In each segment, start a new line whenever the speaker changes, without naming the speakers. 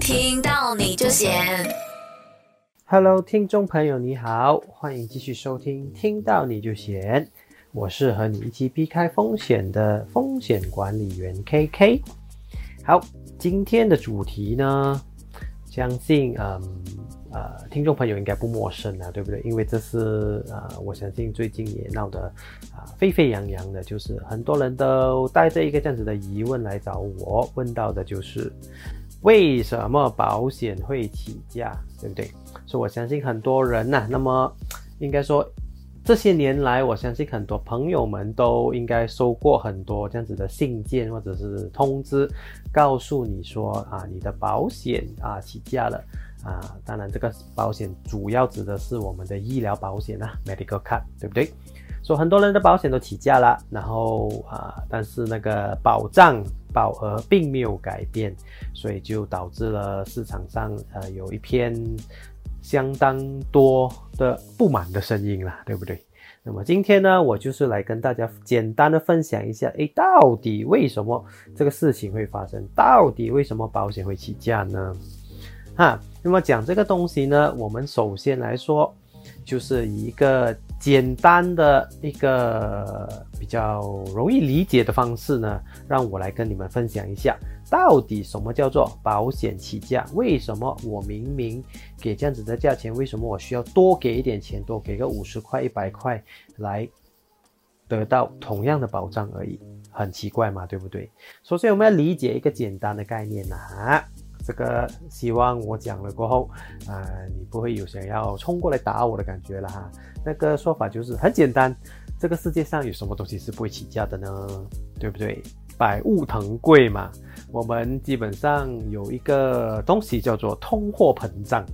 听到你就闲。
Hello，听众朋友你好，欢迎继续收听《听到你就闲》，我是和你一起避开风险的风险管理员 KK。好，今天的主题呢，相信嗯呃听众朋友应该不陌生啊，对不对？因为这是呃我相信最近也闹得啊、沸沸扬扬的，就是很多人都带着一个这样子的疑问来找我，问到的就是为什么保险会起价，对不对？所以我相信很多人呐、那么应该说这些年来，我相信很多朋友们都应该收过很多这样子的信件或者是通知，告诉你说啊，你的保险啊起价了啊。当然，这个保险主要指的是我们的医疗保险啊，medical card，对不对？说很多人的保险都起价了，然后啊，但是那个保障保额并没有改变，所以就导致了市场上呃有一篇相当多的不满的声音了，对不对？那么今天呢，我就是来跟大家简单的分享一下，诶，到底为什么这个事情会发生？到底为什么保险会起价呢？哈，那么讲这个东西呢，我们首先来说，就是一个简单的一个比较容易理解的方式呢，让我来跟你们分享一下，到底什么叫做保险起价？为什么我明明给这样子的价钱，为什么我需要多给一点钱，多给个五十块、一百块来得到同样的保障而已？很奇怪嘛，对不对？首先我们要理解一个简单的概念呐、啊，这个希望我讲了过后，啊、你不会有想要冲过来打我的感觉了哈。那个说法就是很简单，这个世界上有什么东西是不会起价的呢？对不对？百物腾贵嘛，我们基本上有一个东西叫做通货膨胀。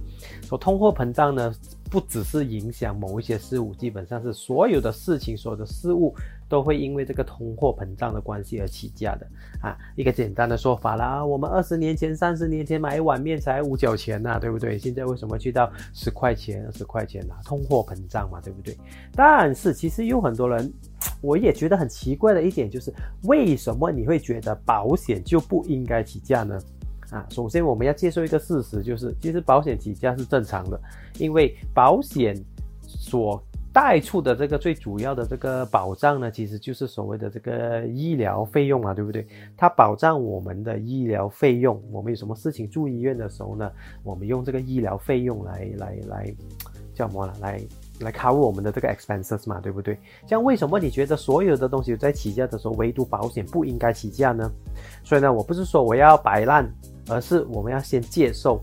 说通货膨胀呢，不只是影响某一些事物，基本上是所有的事情、所有的事物都会因为这个通货膨胀的关系而起价的啊。一个简单的说法啦，我们二十年前、三十年前买一碗面才五角钱呐、对不对？现在为什么去到十块钱、二十块钱呐、通货膨胀嘛，对不对？但是其实有很多人，我也觉得很奇怪的一点就是，为什么你会觉得保险就不应该起价呢？啊，首先我们要接受一个事实，就是其实保险起价是正常的，因为保险所带出的这个最主要的这个保障呢，其实就是所谓的这个医疗费用啊，对不对？它保障我们的医疗费用，我们有什么事情住医院的时候呢，我们用这个医疗费用来来来叫什么呢？来来 cover 我们的这个 expenses 嘛，对不对？像为什么你觉得所有的东西在起价的时候，唯独保险不应该起价呢？所以呢，我不是说我要摆烂，而是我们要先接受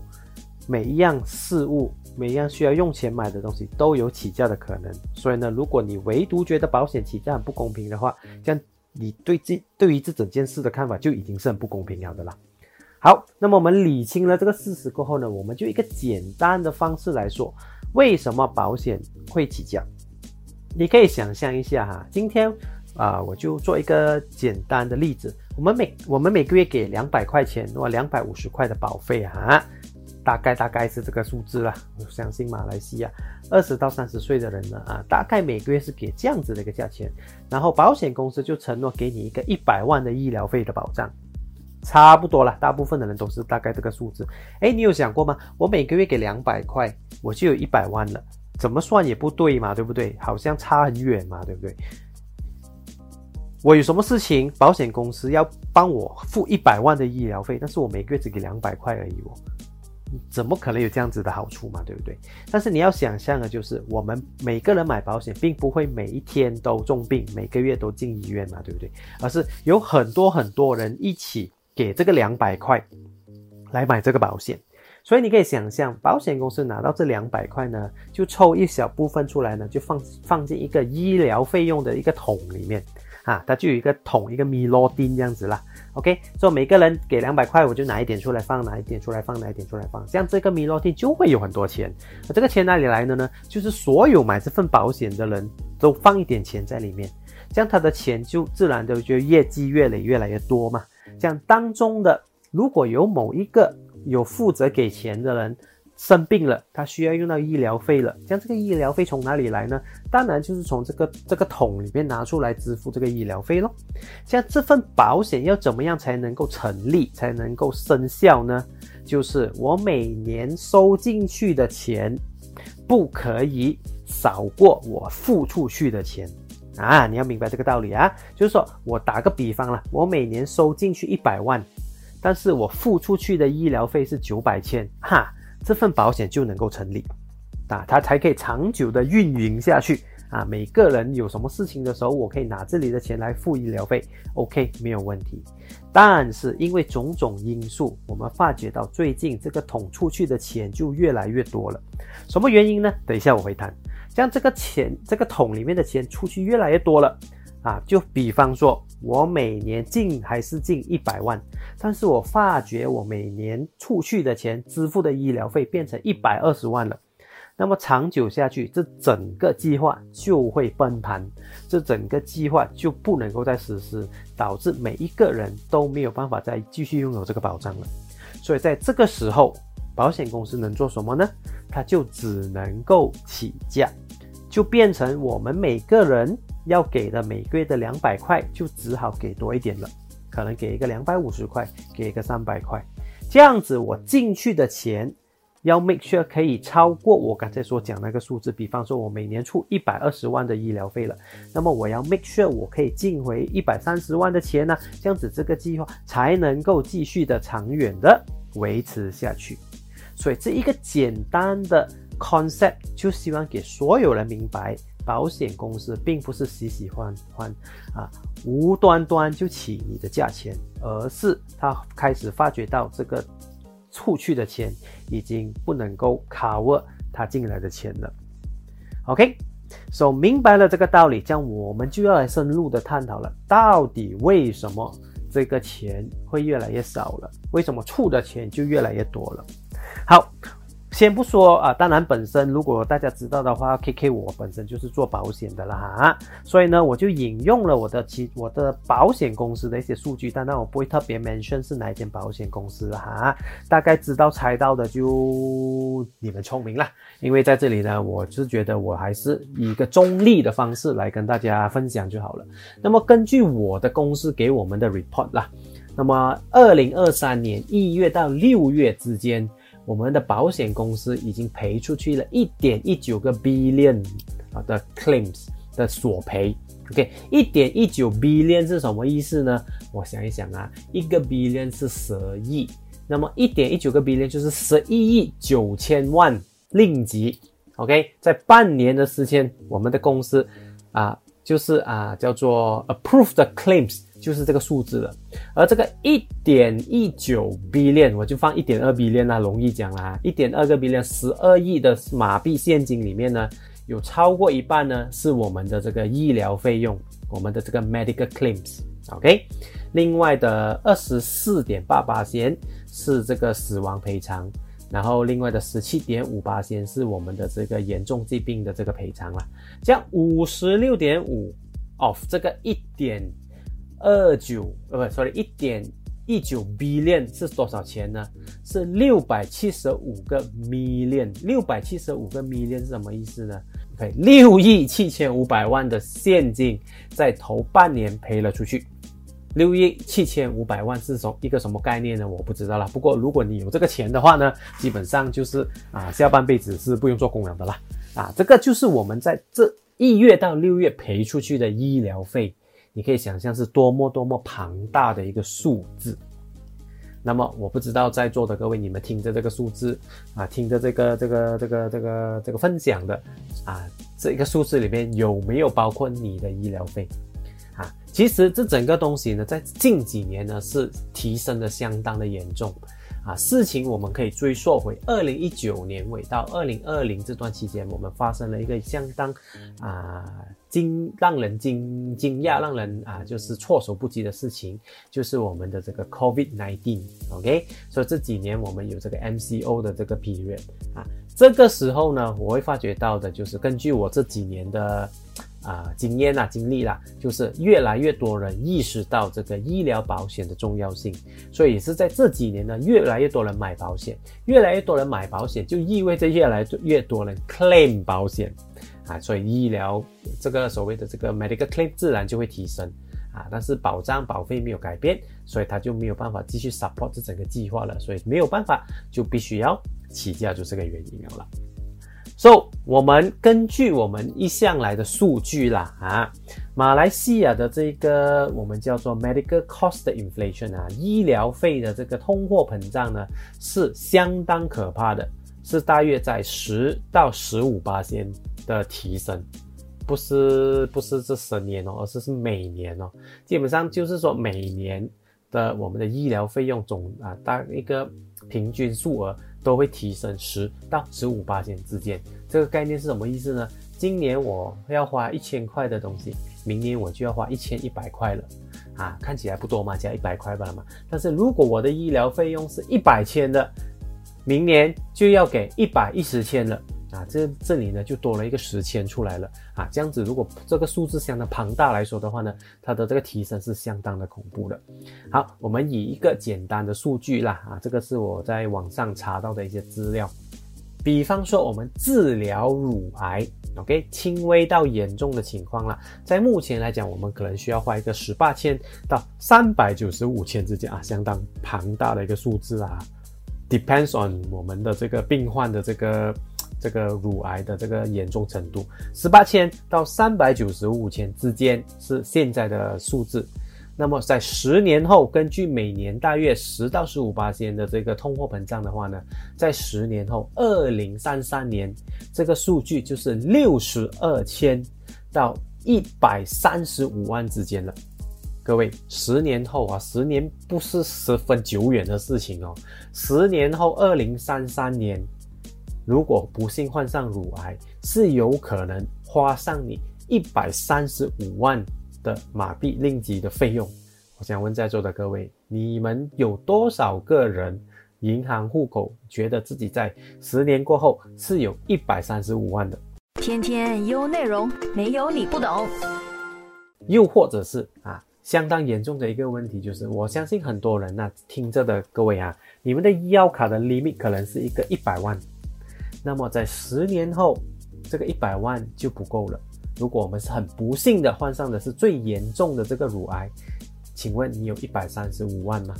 每一样事物。每一样需要用钱买的东西都有起价的可能，所以呢，如果你唯独觉得保险起价很不公平的话，这样你对这对于这整件事的看法就已经是很不公平了的啦。好，那么我们理清了这个事实过后呢，我们就一个简单的方式来说，为什么保险会起价？你可以想象一下哈，今天啊、我就做一个简单的例子，我们每我们每个月给两百块钱或两百五十块的保费啊。大概大概是这个数字啦，我相信马来西亚二十到三十岁的人呢啊，大概每个月是给这样子的一个价钱，然后保险公司就承诺给你一个一百万的医疗费的保障，差不多了，大部分的人都是大概这个数字。哎，你有想过吗？我每个月给两百块，我就有一百万了，怎么算也不对嘛，对不对？好像差很远嘛，对不对？我有什么事情，保险公司要帮我付一百万的医疗费，但是我每个月只给两百块而已哦。怎么可能有这样子的好处嘛？对不对？但是你要想象的就是，我们每个人买保险，并不会每一天都重病，每个月都进医院嘛，对不对？而是有很多很多人一起给这个两百块来买这个保险，所以你可以想象，保险公司拿到这两百块呢，就抽一小部分出来呢，就放放进一个医疗费用的一个桶里面啊，它就有一个桶，一个米罗丁这样子啦。OK，所以每个人给两百块，我就拿一点出来放，拿一点出来放，拿一点出来放，这样这个米洛丁就会有很多钱。那这个钱哪里来的呢？就是所有买这份保险的人都放一点钱在里面，这样他的钱就自然的就业绩越累越来越多嘛。这样当中的如果有某一个有负责给钱的人，生病了，他需要用到医疗费了，像这个医疗费从哪里来呢？当然就是从这个这个桶里面拿出来支付这个医疗费咯。像这份保险要怎么样才能够成立，才能够生效呢？就是我每年收进去的钱不可以少过我付出去的钱啊！你要明白这个道理啊，就是说我打个比方了，我每年收进去一百万，但是我付出去的医疗费是九百千，哈。这份保险就能够成立，啊，它才可以长久的运营下去啊。每个人有什么事情的时候，我可以拿这里的钱来付医疗费，OK，没有问题。但是因为种种因素，我们发觉到最近这个桶出去的钱就越来越多了。什么原因呢？等一下我会谈。像这个钱，这个桶里面的钱出去越来越多了。啊，就比方说，我每年进还是进一百万，但是我发觉我每年出去的钱支付的医疗费变成一百二十万了，那么长久下去，这整个计划就会崩盘，这整个计划就不能够再实施，导致每一个人都没有办法再继续拥有这个保障了。所以在这个时候，保险公司能做什么呢？它就只能够起价，就变成我们每个人。要给的每个月的两百块，就只好给多一点了，可能给一个两百五十块，给一个三百块，这样子我进去的钱要 make sure 可以超过我刚才所讲那个数字。比方说，我每年出一百二十万的医疗费了，那么我要 make sure 我可以进回一百三十万的钱呢，这样子这个计划才能够继续的长远的维持下去。所以这一个简单的 concept 就希望给所有人明白。保险公司并不是喜喜欢欢啊，无端端就起你的价钱，而是他开始发觉到这个出去的钱已经不能够 cover 他进来的钱了。OK，so 明白了这个道理，这样我们就要来深入的探讨了，到底为什么这个钱会越来越少了？为什么出的钱就越来越多了？好。先不说啊，当然本身如果大家知道的话，K K 我本身就是做保险的啦哈，所以呢我就引用了我的其我的保险公司的一些数据，但然我不会特别 mention 是哪一间保险公司哈，大概知道猜到的就你们聪明了，因为在这里呢，我是觉得我还是以一个中立的方式来跟大家分享就好了。那么根据我的公司给我们的 report 啦，那么二零二三年一月到六月之间。我们的保险公司已经赔出去了一点一九个 billion 啊的 claims 的索赔，OK，一点一九 billion 是什么意思呢？我想一想啊，一个 billion 是十亿，那么一点一九个 billion 就是十一亿九千万令吉，OK，在半年的时间，我们的公司啊，就是啊叫做 approved claims。就是这个数字了，而这个一点一九 billion，我就放一点二 billion 啦，容易讲啦，一点二个 billion，十二亿的马币现金里面呢，有超过一半呢是我们的这个医疗费用，我们的这个 medical claims，OK，另外的二十四点八八先是这个死亡赔偿，然后另外的十七点五八先是我们的这个严重疾病的这个赔偿了，这样五十六点五 of 这个一点。二九呃不，sorry，一点一九 billion 是多少钱呢？是六百七十五个 million，六百七十五个 million 是什么意思呢？OK，六亿七千五百万的现金在头半年赔了出去。六亿七千五百万是什一个什么概念呢？我不知道了。不过如果你有这个钱的话呢，基本上就是啊，下半辈子是不用做工了的啦。啊，这个就是我们在这一月到六月赔出去的医疗费。你可以想象是多么多么庞大的一个数字。那么我不知道在座的各位，你们听着这个数字啊，听着这个这个这个这个这个分享的啊，这个数字里面有没有包括你的医疗费啊？其实这整个东西呢，在近几年呢是提升的相当的严重啊。事情我们可以追溯回二零一九年尾到二零二零这段期间，我们发生了一个相当啊。惊让人惊惊讶，让人啊就是措手不及的事情，就是我们的这个 COVID-19，OK，所以这几年我们有这个 MCO 的这个 period 啊，这个时候呢，我会发觉到的就是根据我这几年的啊经验啊经历啦，就是越来越多人意识到这个医疗保险的重要性，所以也是在这几年呢，越来越多人买保险，越来越多人买保险就意味着越来越多人 claim 保险啊，所以医疗这个所谓的这个 medical claim 自然就会提升。啊，但是保障保费没有改变，所以他就没有办法继续 support 这整个计划了，所以没有办法，就必须要起价，就这个原因了。So，我们根据我们一向来的数据啦，啊，马来西亚的这个我们叫做 medical cost inflation 啊，医疗费的这个通货膨胀呢，是相当可怕的，是大约在十到十五八千的提升。不是不是这十年哦，而是是每年哦，基本上就是说每年的我们的医疗费用总啊大一个平均数额都会提升十到十五八千之间。这个概念是什么意思呢？今年我要花一千块的东西，明年我就要花一千一百块了啊，看起来不多嘛，加一百块罢了嘛。但是如果我的医疗费用是一百千的，明年就要给一百一十千了。啊，这这里呢就多了一个十千出来了啊，这样子如果这个数字相当庞大来说的话呢，它的这个提升是相当的恐怖的。好，我们以一个简单的数据啦啊，这个是我在网上查到的一些资料，比方说我们治疗乳癌，OK，轻微到严重的情况啦，在目前来讲，我们可能需要花一个十八千到三百九十五千之间啊，相当庞大的一个数字啊，depends on 我们的这个病患的这个。这个乳癌的这个严重程度，十八千到三百九十五千之间是现在的数字。那么在十年后，根据每年大约十到十五八千的这个通货膨胀的话呢，在十年后，二零三三年这个数据就是六十二千到一百三十五万之间了。各位，十年后啊，十年不是十分久远的事情哦。十年后，二零三三年。如果不幸患上乳癌，是有可能花上你一百三十五万的马币令吉的费用。我想问在座的各位，你们有多少个人银行户口觉得自己在十年过后是有一百三十五万的？
天天优内容，没有你不懂。
又或者是啊，相当严重的一个问题就是，我相信很多人呐，听着的各位啊，你们的医药卡的 limit 可能是一个一百万。那么在十年后，这个一百万就不够了。如果我们是很不幸的患上的是最严重的这个乳癌，请问你有一百三十五万吗？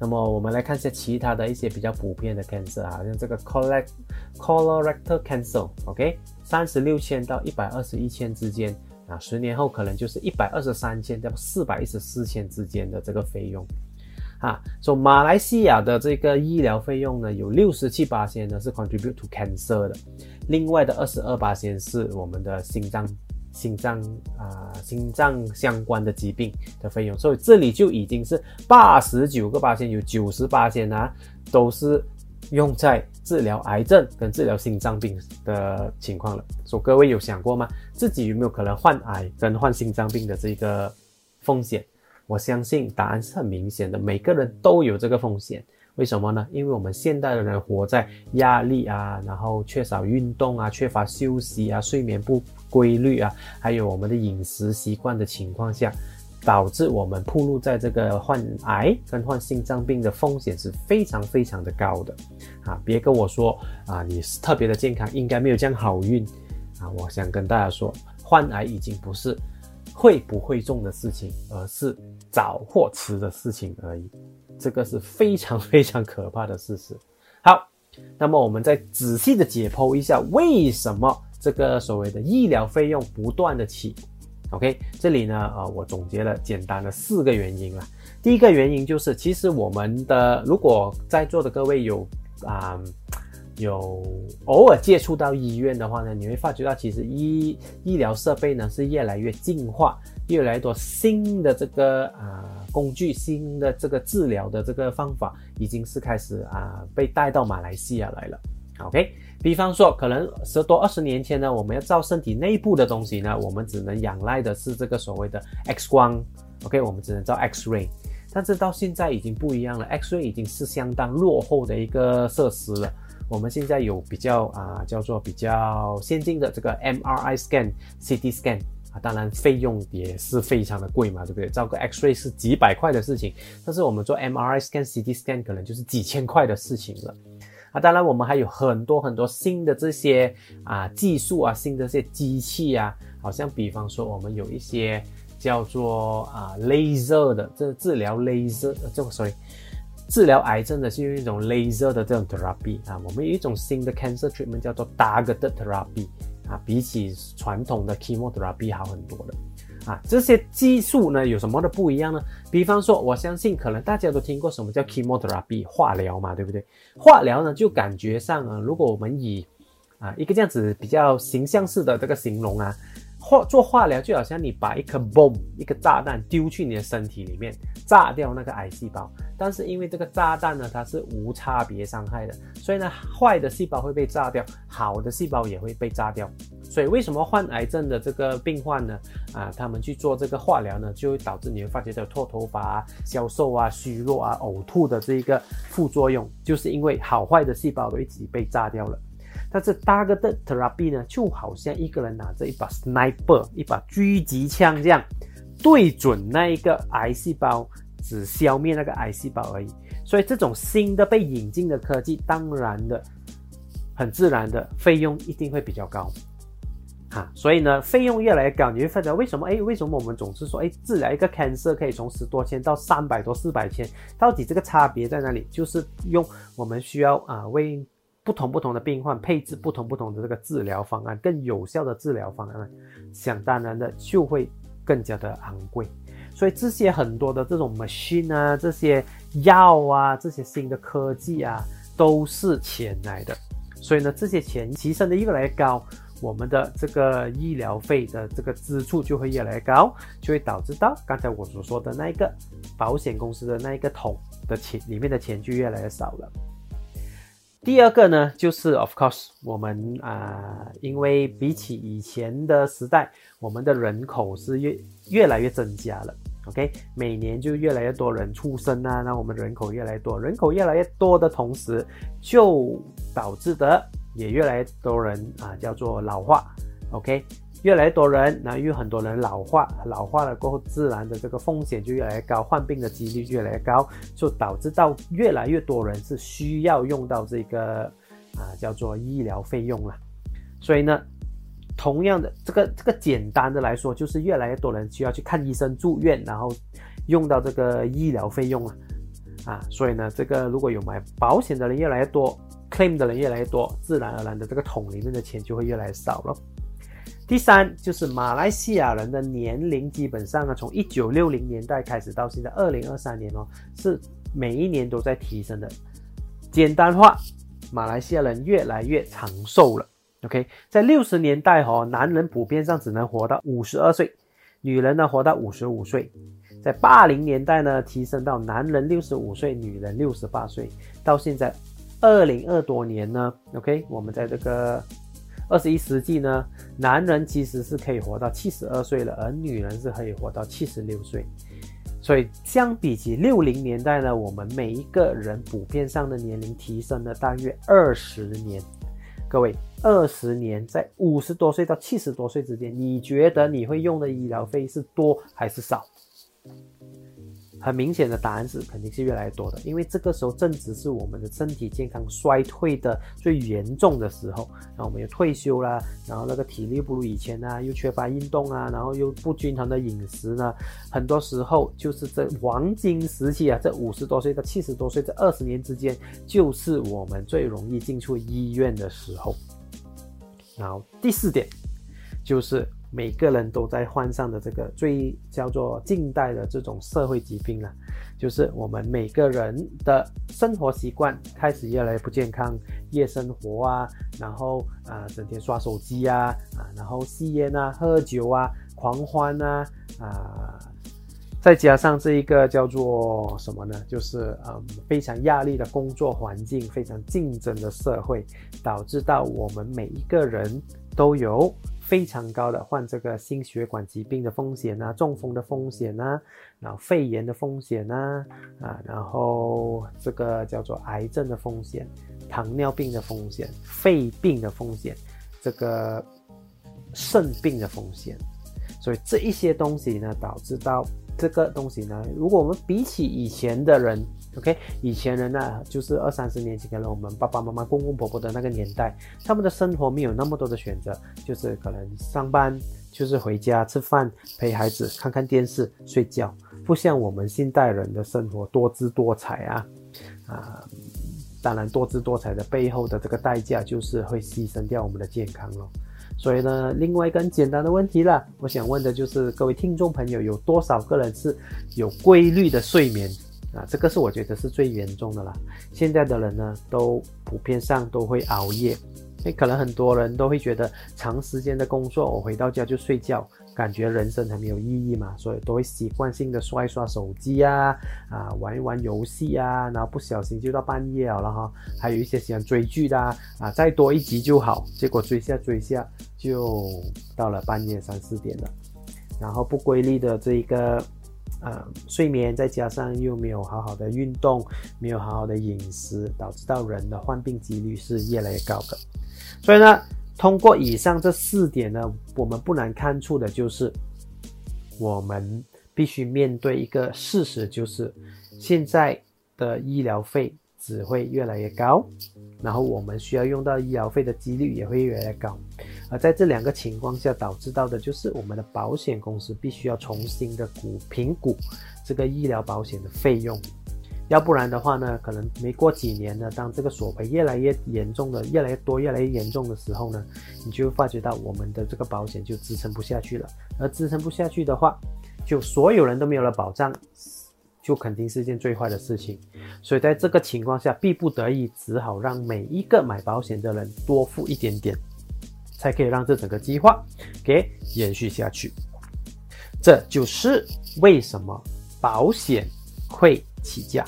那么我们来看一下其他的一些比较普遍的 cancer 啊，像这个 colorectal cancer，OK，三十六千到一百二十一千之间啊，十年后可能就是一百二十三千到四百一十四千之间的这个费用。啊，说马来西亚的这个医疗费用呢，有六十七八千呢是 contribute to cancer 的，另外的二十二八千是我们的心脏、心脏啊、心脏相关的疾病的费用，所以这里就已经是八十九个八千，有九十八千啊，都是用在治疗癌症跟治疗心脏病的情况了。说各位有想过吗？自己有没有可能患癌跟患心脏病的这个风险？我相信答案是很明显的，每个人都有这个风险。为什么呢？因为我们现代的人活在压力啊，然后缺少运动啊，缺乏休息啊，睡眠不规律啊，还有我们的饮食习惯的情况下，导致我们暴露在这个患癌跟患心脏病的风险是非常非常的高的。啊，别跟我说啊，你是特别的健康，应该没有这样好运啊！我想跟大家说，患癌已经不是。会不会中的事情，而是早或迟的事情而已。这个是非常非常可怕的事实。好，那么我们再仔细的解剖一下，为什么这个所谓的医疗费用不断的起？OK，这里呢，呃，我总结了简单的四个原因了。第一个原因就是，其实我们的如果在座的各位有啊。有偶尔接触到医院的话呢，你会发觉到其实医医疗设备呢是越来越进化，越来越多新的这个啊工具，新的这个治疗的这个方法，已经是开始啊被带到马来西亚来了。OK，比方说可能十多二十年前呢，我们要照身体内部的东西呢，我们只能仰赖的是这个所谓的 X 光，OK，我们只能照 X-ray，但是到现在已经不一样了，X-ray 已经是相当落后的一个设施了。我们现在有比较啊叫做比较先进的这个 MRI scan、CT scan 啊，当然费用也是非常的贵嘛，对不对？照个 X-ray 是几百块的事情，但是我们做 MRI scan、CT scan 可能就是几千块的事情了。啊，当然我们还有很多很多新的这些啊技术啊，新的这些机器啊，好像比方说我们有一些叫做啊 laser 的这治疗 laser 这个 sorry 治疗癌症的是用一种 laser 的这种 therapy 啊，我们有一种新的 cancer treatment 叫做 targeted therapy 啊，比起传统的 chemotherapy 好很多的。啊，这些技术呢有什么的不一样呢？比方说，我相信可能大家都听过什么叫 chemotherapy 化疗嘛，对不对？化疗呢就感觉上啊，如果我们以啊一个这样子比较形象式的这个形容啊。化做化疗就好像你把一颗 bomb 一个炸弹丢去你的身体里面，炸掉那个癌细胞。但是因为这个炸弹呢，它是无差别伤害的，所以呢，坏的细胞会被炸掉，好的细胞也会被炸掉。所以为什么患癌症的这个病患呢？啊，他们去做这个化疗呢，就会导致你会发觉到脱头发啊、消瘦啊、虚弱啊、呕吐的这一个副作用，就是因为好坏的细胞都一起被炸掉了。但是 targeted therapy 呢，就好像一个人拿着一把 sniper，一把狙击枪这样，对准那一个癌细胞，只消灭那个癌细胞而已。所以这种新的被引进的科技，当然的，很自然的费用一定会比较高，哈。所以呢，费用越来越高，你会发现为什么？哎，为什么我们总是说，哎，治疗一个 cancer 可以从十多千到三百多、四百千，到底这个差别在哪里？就是用我们需要啊为。不同不同的病患配置不同不同的这个治疗方案，更有效的治疗方案，想当然的就会更加的昂贵。所以这些很多的这种 machine 啊，这些药啊，这些新的科技啊，都是钱来的。所以呢，这些钱提升的越来越高，我们的这个医疗费的这个支出就会越来越高，就会导致到刚才我所说的那一个保险公司的那一个桶的钱里面的钱就越来越少了。第二个呢，就是 of course，我们啊，因为比起以前的时代，我们的人口是越越来越增加了。OK，每年就越来越多人出生啊，那我们人口越来越多，人口越来越多的同时，就导致的也越来越多人啊，叫做老化。OK。越来越多人，那因为很多人老化，老化了过后，自然的这个风险就越来越高，患病的几率越来越高，就导致到越来越多人是需要用到这个啊叫做医疗费用了。所以呢，同样的这个这个简单的来说，就是越来越多人需要去看医生、住院，然后用到这个医疗费用了啊。所以呢，这个如果有买保险的人越来越多，claim 的人越来越多，自然而然的这个桶里面的钱就会越来越少了。第三就是马来西亚人的年龄，基本上呢，从一九六零年代开始到现在二零二三年哦，是每一年都在提升的。简单化，马来西亚人越来越长寿了。OK，在六十年代哦，男人普遍上只能活到五十二岁，女人呢活到五十五岁。在八零年代呢，提升到男人六十五岁，女人六十八岁。到现在二零二多年呢，OK，我们在这个。二十一世纪呢，男人其实是可以活到七十二岁了，而女人是可以活到七十六岁。所以相比起六零年代呢，我们每一个人普遍上的年龄提升了大约二十年。各位，二十年在五十多岁到七十多岁之间，你觉得你会用的医疗费是多还是少？很明显的答案是肯定是越来越多的，因为这个时候正值是我们的身体健康衰退的最严重的时候，然后我们又退休啦，然后那个体力不如以前啊，又缺乏运动啊，然后又不均衡的饮食呢，很多时候就是这黄金时期啊，这五十多岁到七十多岁这二十年之间，就是我们最容易进出医院的时候。然后第四点就是。每个人都在患上的这个最叫做近代的这种社会疾病啊，就是我们每个人的生活习惯开始越来越不健康，夜生活啊，然后啊整天刷手机啊，啊然后吸烟啊、喝酒啊、狂欢啊，啊再加上这一个叫做什么呢？就是嗯非常压力的工作环境，非常竞争的社会，导致到我们每一个人都有。非常高的患这个心血管疾病的风险啊，中风的风险啊，然后肺炎的风险啊，啊，然后这个叫做癌症的风险、糖尿病的风险、肺病的风险，这个肾病的风险。所以这一些东西呢，导致到这个东西呢，如果我们比起以前的人，OK，以前人呢，就是二三十年前可能我们爸爸妈妈、公公婆婆的那个年代，他们的生活没有那么多的选择，就是可能上班，就是回家吃饭、陪孩子、看看电视、睡觉，不像我们现代人的生活多姿多彩啊，啊，当然多姿多彩的背后的这个代价就是会牺牲掉我们的健康咯。所以呢，另外一个很简单的问题了，我想问的就是各位听众朋友，有多少个人是有规律的睡眠啊？这个是我觉得是最严重的啦。现在的人呢，都普遍上都会熬夜，那可能很多人都会觉得长时间的工作，我回到家就睡觉。感觉人生很没有意义嘛，所以都会习惯性的刷一刷手机啊，啊玩一玩游戏啊，然后不小心就到半夜了哈。还有一些喜欢追剧的啊，啊再多一集就好，结果追下追下就到了半夜三四点了。然后不规律的这一个呃睡眠，再加上又没有好好的运动，没有好好的饮食，导致到人的患病几率是越来越高的。所以呢。通过以上这四点呢，我们不难看出的就是，我们必须面对一个事实，就是现在的医疗费只会越来越高，然后我们需要用到医疗费的几率也会越来越高，而在这两个情况下导致到的就是我们的保险公司必须要重新的估评估这个医疗保险的费用。要不然的话呢，可能没过几年呢，当这个索赔越来越严重的、越来越多、越来越严重的时候呢，你就会发觉到我们的这个保险就支撑不下去了。而支撑不下去的话，就所有人都没有了保障，就肯定是件最坏的事情。所以在这个情况下，逼不得已只好让每一个买保险的人多付一点点，才可以让这整个计划给延续下去。这就是为什么保险会起价。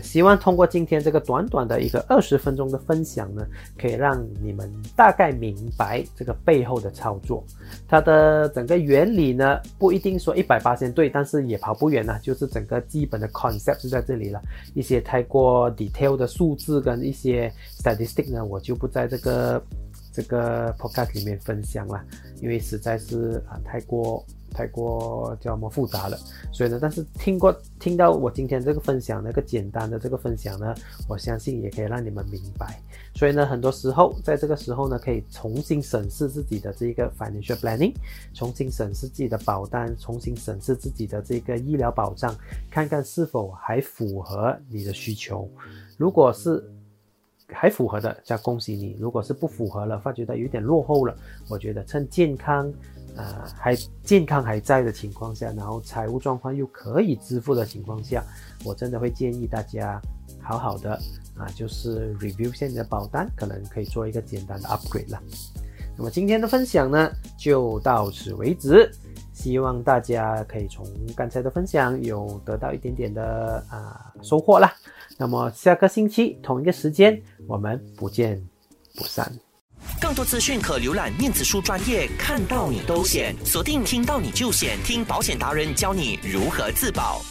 希望通过今天这个短短的一个二十分钟的分享呢，可以让你们大概明白这个背后的操作。它的整个原理呢，不一定说一百八千对，但是也跑不远了。就是整个基本的 concept 是在这里了。一些太过 detail 的数字跟一些 statistic 呢，我就不在这个这个 podcast 里面分享了，因为实在是啊太过。太过叫什么复杂了，所以呢，但是听过听到我今天这个分享，那个简单的这个分享呢，我相信也可以让你们明白。所以呢，很多时候在这个时候呢，可以重新审视自己的这个 financial planning，重新审视自己的保单，重新审视自己的这个医疗保障，看看是否还符合你的需求。如果是还符合的，那恭喜你；如果是不符合了，发觉到有点落后了，我觉得趁健康。呃，还健康还在的情况下，然后财务状况又可以支付的情况下，我真的会建议大家好好的啊，就是 review 现在的保单，可能可以做一个简单的 upgrade 了。那么今天的分享呢，就到此为止，希望大家可以从刚才的分享有得到一点点的啊收获啦。那么下个星期同一个时间，我们不见不散。
更多资讯可浏览面子书专业，看到你都险，锁定听到你就险，听保险达人教你如何自保。